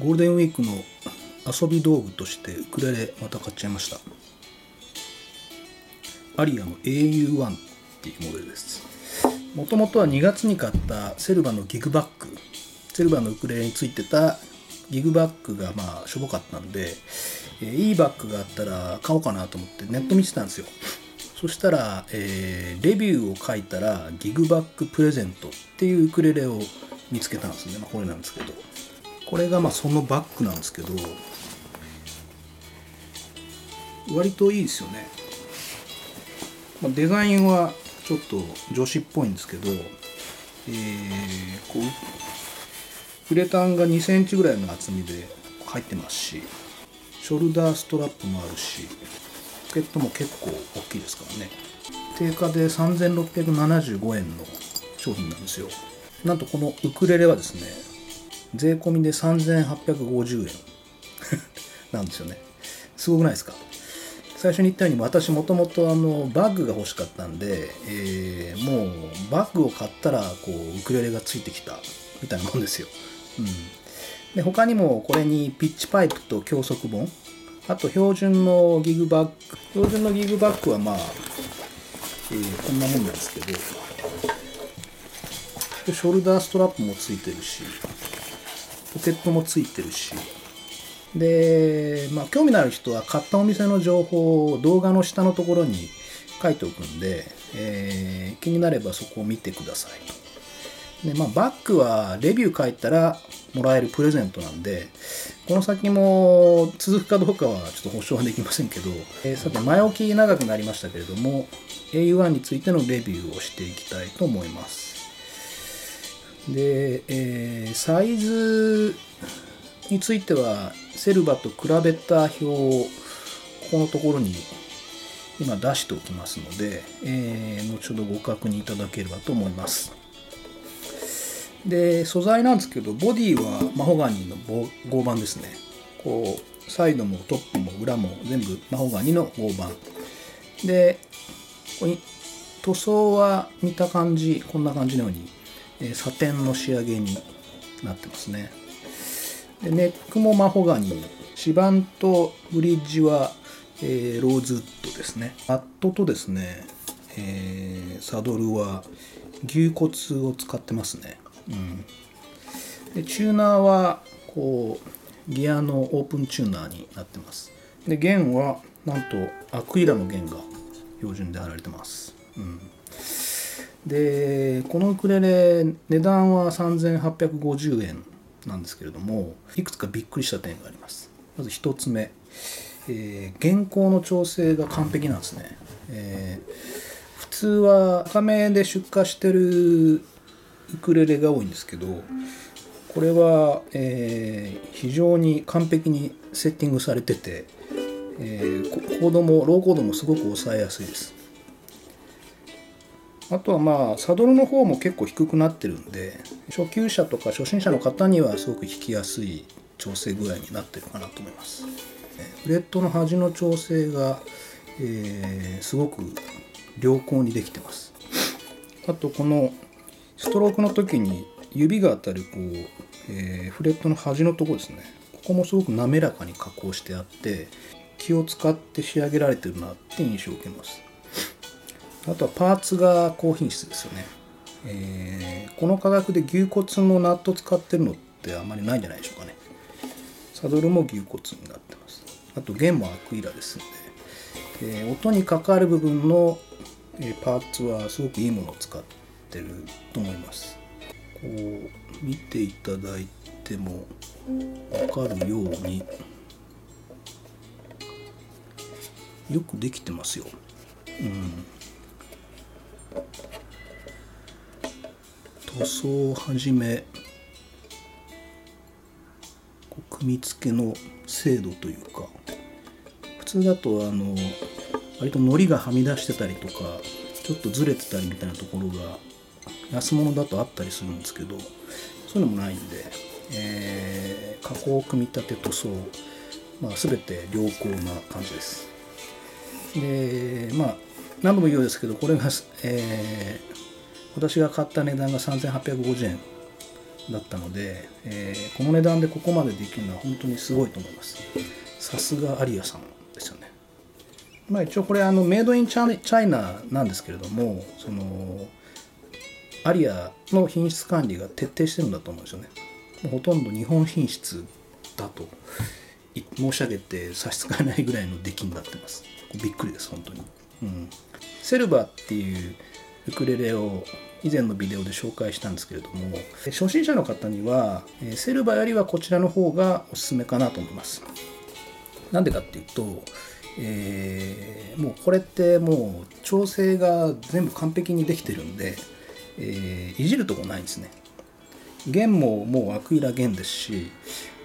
ゴールデンウィークの遊び道具としてウクレレまた買っちゃいました。アリアの AU1 っていうモデルです。もともとは2月に買ったセルバのギグバッグ。セルバのウクレレについてたギグバッグがまあしょぼかったんで、えー、いいバッグがあったら買おうかなと思ってネット見てたんですよ。そしたら、えー、レビューを書いたらギグバッグプレゼントっていうウクレレを見つけたんですね、まあ、これなんですけど。これがまあそのバッグなんですけど割といいですよね、まあ、デザインはちょっと女子っぽいんですけど、えー、こうウレタンが2センチぐらいの厚みで入ってますしショルダーストラップもあるしポケットも結構大きいですからね。定価で3675円の商品なんですよ。なんとこのウクレレはですね税込みで3850円。なんですよね。すごくないですか？最初に言ったように私もともとあのバッグが欲しかったんで、えー、もうバッグを買ったらこうウクレレがついてきたみたいなもんですよ、うん、で他にもこれにピッチパイプと教則本あと標準のギグバッグ標準のギグバッグはまあ、えー、こんなもんなんですけどショルダーストラップもついてるしポケットもついてるしで、まあ、興味のある人は買ったお店の情報を動画の下のところに書いておくんで、えー、気になればそこを見てください。で、まあ、バッグはレビュー書いたらもらえるプレゼントなんで、この先も続くかどうかはちょっと保証はできませんけど、えー、さて、前置き長くなりましたけれども、au1 についてのレビューをしていきたいと思います。で、えー、サイズについてはセルバと比べた表をここのところに今出しておきますので、えー、後ほどご確認いただければと思います。で素材なんですけどボディはマホガニーの合板ですね。こうサイドもトップも裏も全部マホガニの合板。でここに塗装は見た感じこんな感じのようにえサテンの仕上げになってますね。でネックもマホガニー指板とブリッジは、えー、ローズウッドですね。マットとですね、えー、サドルは牛骨を使ってますね、うん、でチューナーはこうギアのオープンチューナーになってます。で弦はなんとアクイラの弦が標準で貼られてます、うん。でこのウクレレ値段は3850円なんですけれどもいくつかびっくりした点があります。まず1つ目、えー、原稿の調整が完璧なんですね、えー、普通は赤目で出荷してるウクレレが多いんですけどこれは、えー、非常に完璧にセッティングされてて、えー、コードもローコードもすごく抑えやすいです。あとはまあサドルの方も結構低くなってるんで初級者とか初心者の方にはすごく弾きやすい調整具合になってるかなと思います。フレットの端の調整が、えー、すごく良好にできてます。あとこのストロークの時に指が当たるこう、えー、フレットの端のとこですね。ここもすごく滑らかに加工してあって気を使って仕上げられてるなって印象を受けます。あとはパーツが高品質ですよね、えー、この価格で牛骨のナット使ってるのってあまりないんじゃないでしょうかね。サドルも牛骨になってます。あと弦もアクイラですんで、えー、音に関わる部分の、パーツはすごくいいものを使ってると思います。こう見ていただいても分かるようによくできてますよ。うん。塗装をはじめ組み付けの精度というか普通だとあの割と糊がはみ出してたりとかちょっとずれてたりみたいなところが安物だとあったりするんですけどそういうのもないんで、えー、加工組み立て塗装、まあ、全て良好な感じです。でまあ何度も言うようですけどこれが、え、私が買った値段が3850円だったので、えー、この値段でここまでできるのは本当にすごいと思います。さすがアリアさんですよね。まあ一応これあのメイドインチャイナなんですけれどもそのアリアの品質管理が徹底してるんだと思うんですよね。もうほとんど日本品質だと申し上げて差し支えないぐらいの出来になってます。びっくりです本当に、うん、セルバっていうウクレレを以前のビデオで紹介したんですけれども初心者の方にはセルバよりはこちらの方がおすすめかなと思います。なんでかっていうと、えー、もうこれってもう調整が全部完璧にできてるんで、えー、いじるとこないんですね。弦ももうアクイラ弦ですし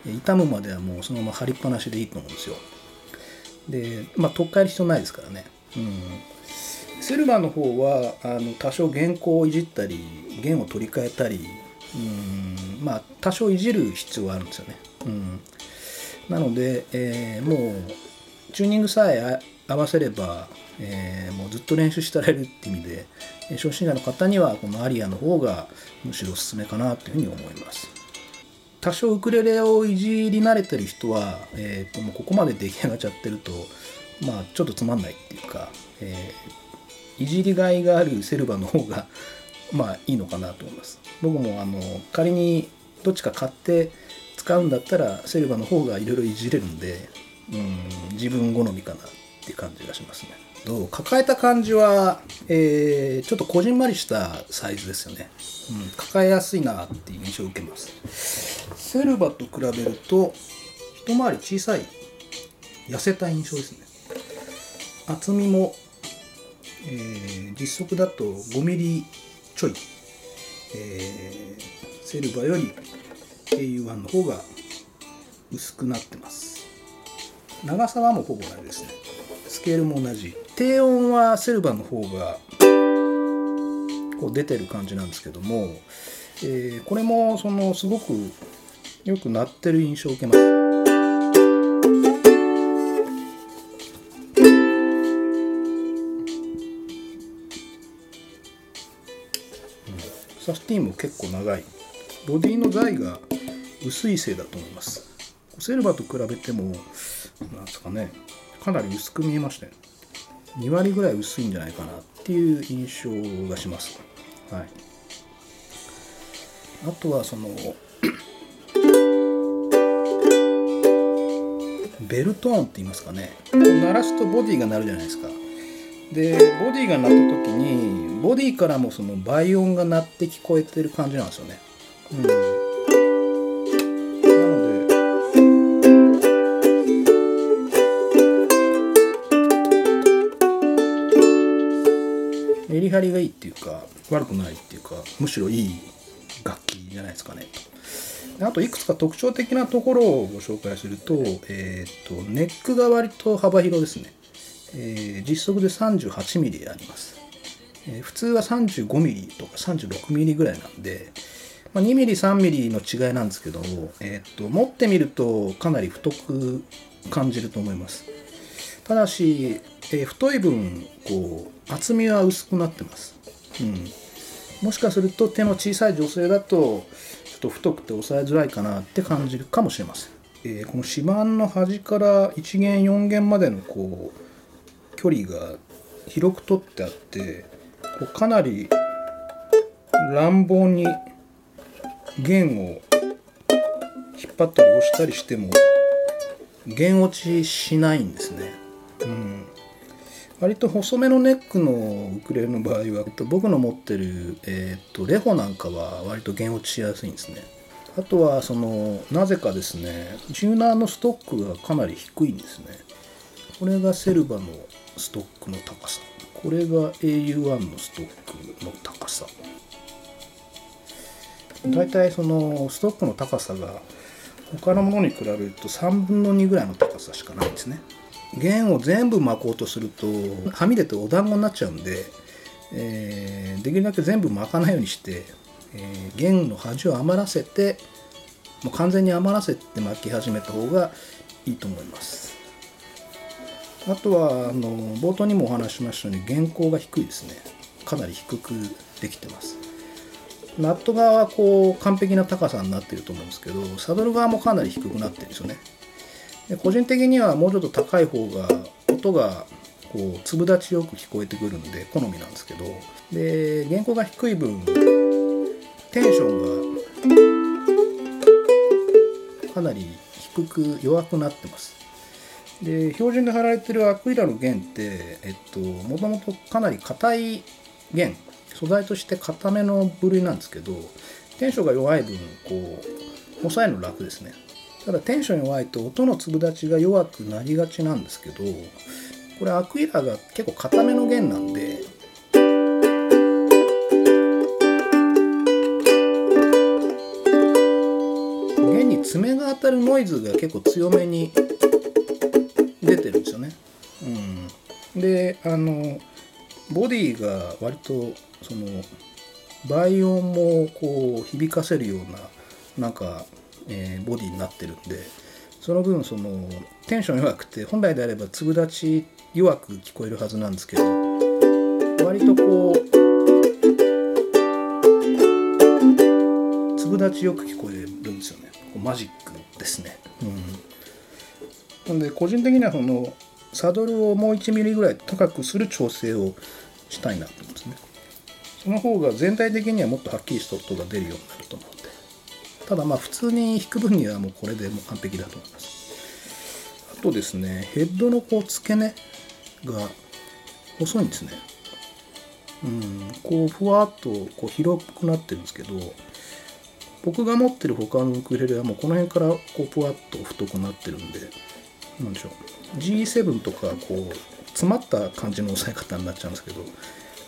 傷むまではもうそのまま貼りっぱなしでいいと思うんですよ。でまあ取っ替える必要ないですからね。うん。セルバーの方はあの多少原稿をいじったり弦を取り替えたりうんまあ多少いじる必要があるんですよね。うんなので、えー、もうチューニングさえ合わせれば、えー、もうずっと練習してられるって意味で初心者の方にはこのアリアの方がむしろおすすめかなというふうに思います。多少ウクレレをいじり慣れてる人は、えー、ともうここまで出来上がっちゃってるとまあちょっとつまんないっていうか、えーいじりがいがあるセルバの方が まあいいのかなと思います。僕もあの仮にどっちか買って使うんだったらセルバの方がいろいろいじれるんでうん自分好みかなって感じがしますね。どう？抱えた感じは、えー、ちょっとこじんまりしたサイズですよね、うん、抱えやすいなっていう印象を受けます。セルバと比べると一回り小さい痩せた印象ですね。厚みもえー、実測だと 5mm ちょい、えー、セルバより au1 の方が薄くなってます。長さはもうほぼ同じですね。スケールも同じ。低音はセルバの方がこう出てる感じなんですけども、えー、これもそのすごくよく鳴ってる印象を受けます。結構長い。ボディの材が薄いせいだと思います。セルバーと比べてもなんですかねかなり薄く見えましたよ。2割ぐらい薄いんじゃないかなっていう印象がします。はい。あとはそのベルトーンって言いますかね。鳴らすとボディが鳴るじゃないですか。でボディが鳴った時にボディからもその倍音が鳴って聞こえてる感じなんですよね。うん、なのでメリハリがいいっていうか悪くないっていうかむしろいい楽器じゃないですかね。あといくつか特徴的なところをご紹介すると,、えーとネックが割と幅広ですね。えー、実測で 38mm あります、えー、普通は 35mm とか 36mm ぐらいなんで、まあ、2mm、3mm の違いなんですけども、えー、と持ってみるとかなり太く感じると思います。ただし、えー、太い分こう厚みは薄くなってます、うん、もしかすると手の小さい女性だとちょっと太くて押さえづらいかなって感じるかもしれません、えー、この指板の端から1弦4弦までのこう距離が広く取ってあってこうかなり乱暴に弦を引っ張ったり押したりしても弦落ちしないんですね。うん。割と細めのネックのウクレレの場合は僕の持ってる、えーと、レホなんかは割と弦落ちしやすいんですね。あとはそのなぜかですねチューナーのストックがかなり低いんですね。これがセルバのストックの高さ。これが au1 のストックの高さ。大体そのストックの高さが他のものに比べると3分の2ぐらいの高さしかないんですね。弦を全部巻こうとするとはみ出てお団子になっちゃうんで、えー、できるだけ全部巻かないようにして、えー、弦の端を余らせてもう完全に余らせて巻き始めた方がいいと思います。あとはあの冒頭にもお話ししましたように原稿が低いですね。かなり低くできてます。ナット側はこう完璧な高さになってると思うんですけどサドル側もかなり低くなってるんですよね。で個人的にはもうちょっと高い方が音がこう粒立ちよく聞こえてくるんで好みなんですけど。で原稿が低い分テンションがかなり低く弱くなってます。で標準で貼られてるアクリルの弦ってえっともともとかなり硬い弦素材として硬めの部類なんですけどテンションが弱い分こう抑えるの楽ですね。ただテンション弱いと音の粒立ちが弱くなりがちなんですけどこれアクイラが結構硬めの弦なんで弦に爪が当たるノイズが結構強めにであのボディが割とその倍音もこう響かせるようななんか、えー、ボディになってるんでその分そのテンション弱くて本来であれば粒立ち弱く聞こえるはずなんですけど割とこう粒立ちよく聞こえるんですよねマジックですね。うん、なんで個人的にはそのサドルをもう1ミリぐらい高くする調整をしたいなと思うんですね。その方が全体的にはもっとはっきりした音が出るようになると思うんで。ただまあ普通に弾く分にはもうこれでもう完璧だと思います。あとですね、ヘッドのこう付け根が細いんですね。うん、こうふわっとこう広くなってるんですけど、僕が持ってる他のウクレレはもうこの辺からこうふわっと太くなってるんで、なんでしょう。G7 とかこう詰まった感じの押さえ方になっちゃうんですけど、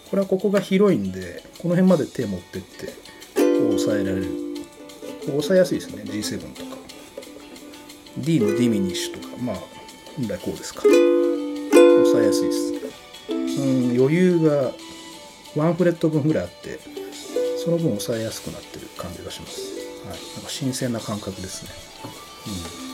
これはここが広いんで、この辺まで手持ってって、こう押さえられる。こう押さえやすいですね、G7 とか。D のディミニッシュとか、まあ、本来こうですか。押さえやすいです。うん、余裕がワンフレット分ぐらいあって、その分抑えやすくなってる感じがします。はい、なんか新鮮な感覚ですね。うん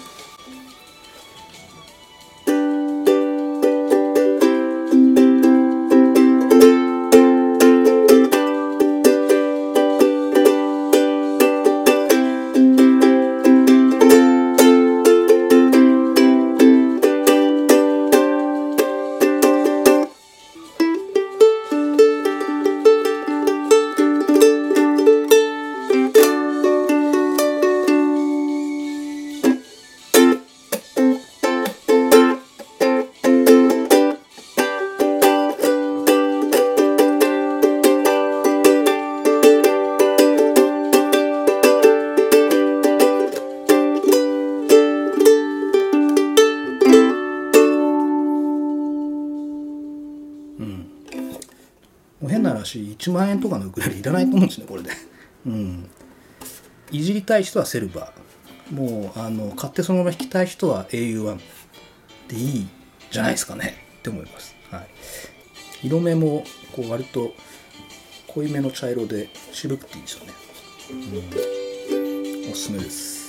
もう変な話1万円とかのウクレレいらないと思うんですねこれで。うん、いじりたい人はセルバーもうあの買ってそのまま弾きたい人は au1 でいいじゃないですかねって思います。はい、色目もこう割と濃いめの茶色で渋くていいですよね。うん、おすすめです。